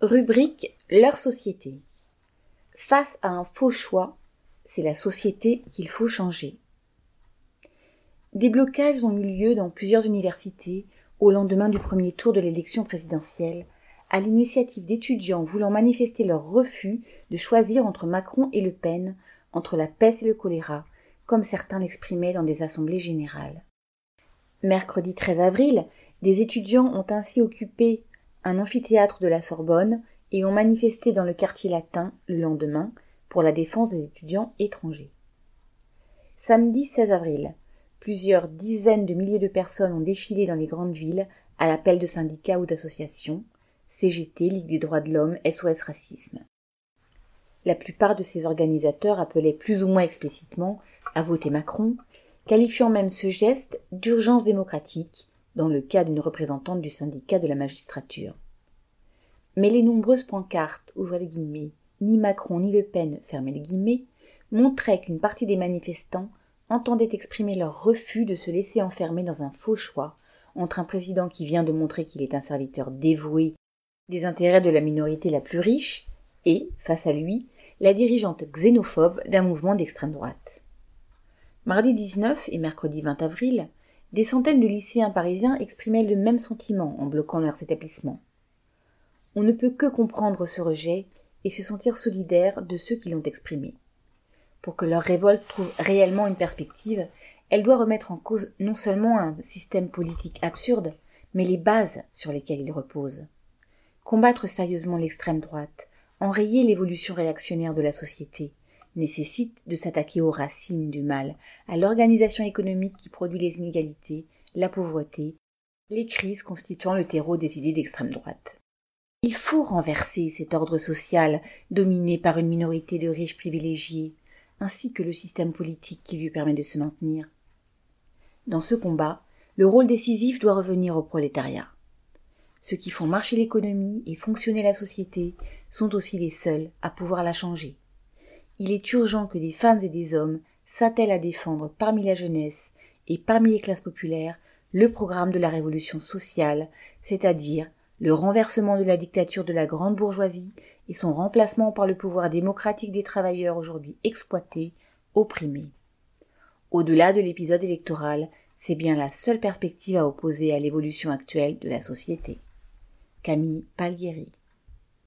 Rubrique Leur société. Face à un faux choix, c'est la société qu'il faut changer. Des blocages ont eu lieu dans plusieurs universités au lendemain du premier tour de l'élection présidentielle, à l'initiative d'étudiants voulant manifester leur refus de choisir entre Macron et Le Pen, entre la peste et le choléra, comme certains l'exprimaient dans des assemblées générales. Mercredi 13 avril, des étudiants ont ainsi occupé un amphithéâtre de la Sorbonne et ont manifesté dans le quartier latin le lendemain pour la défense des étudiants étrangers. Samedi 16 avril, plusieurs dizaines de milliers de personnes ont défilé dans les grandes villes à l'appel de syndicats ou d'associations, CGT, Ligue des droits de l'homme, SOS Racisme. La plupart de ces organisateurs appelaient plus ou moins explicitement à voter Macron, qualifiant même ce geste d'urgence démocratique dans le cas d'une représentante du syndicat de la magistrature. Mais les nombreuses pancartes, ouvrez les guillemets, ni Macron ni Le Pen, fermez les guillemets, montraient qu'une partie des manifestants entendaient exprimer leur refus de se laisser enfermer dans un faux choix entre un président qui vient de montrer qu'il est un serviteur dévoué des intérêts de la minorité la plus riche et, face à lui, la dirigeante xénophobe d'un mouvement d'extrême droite. Mardi 19 et mercredi 20 avril, des centaines de lycéens parisiens exprimaient le même sentiment en bloquant leurs établissements. On ne peut que comprendre ce rejet et se sentir solidaire de ceux qui l'ont exprimé. Pour que leur révolte trouve réellement une perspective, elle doit remettre en cause non seulement un système politique absurde, mais les bases sur lesquelles il repose. Combattre sérieusement l'extrême droite, enrayer l'évolution réactionnaire de la société, nécessite de s'attaquer aux racines du mal, à l'organisation économique qui produit les inégalités, la pauvreté, les crises constituant le terreau des idées d'extrême droite. Il faut renverser cet ordre social dominé par une minorité de riches privilégiés, ainsi que le système politique qui lui permet de se maintenir. Dans ce combat, le rôle décisif doit revenir au prolétariat. Ceux qui font marcher l'économie et fonctionner la société sont aussi les seuls à pouvoir la changer il est urgent que des femmes et des hommes s'attellent à défendre parmi la jeunesse et parmi les classes populaires le programme de la révolution sociale, c'est-à-dire le renversement de la dictature de la grande bourgeoisie et son remplacement par le pouvoir démocratique des travailleurs aujourd'hui exploités, opprimés. Au-delà de l'épisode électoral, c'est bien la seule perspective à opposer à l'évolution actuelle de la société. Camille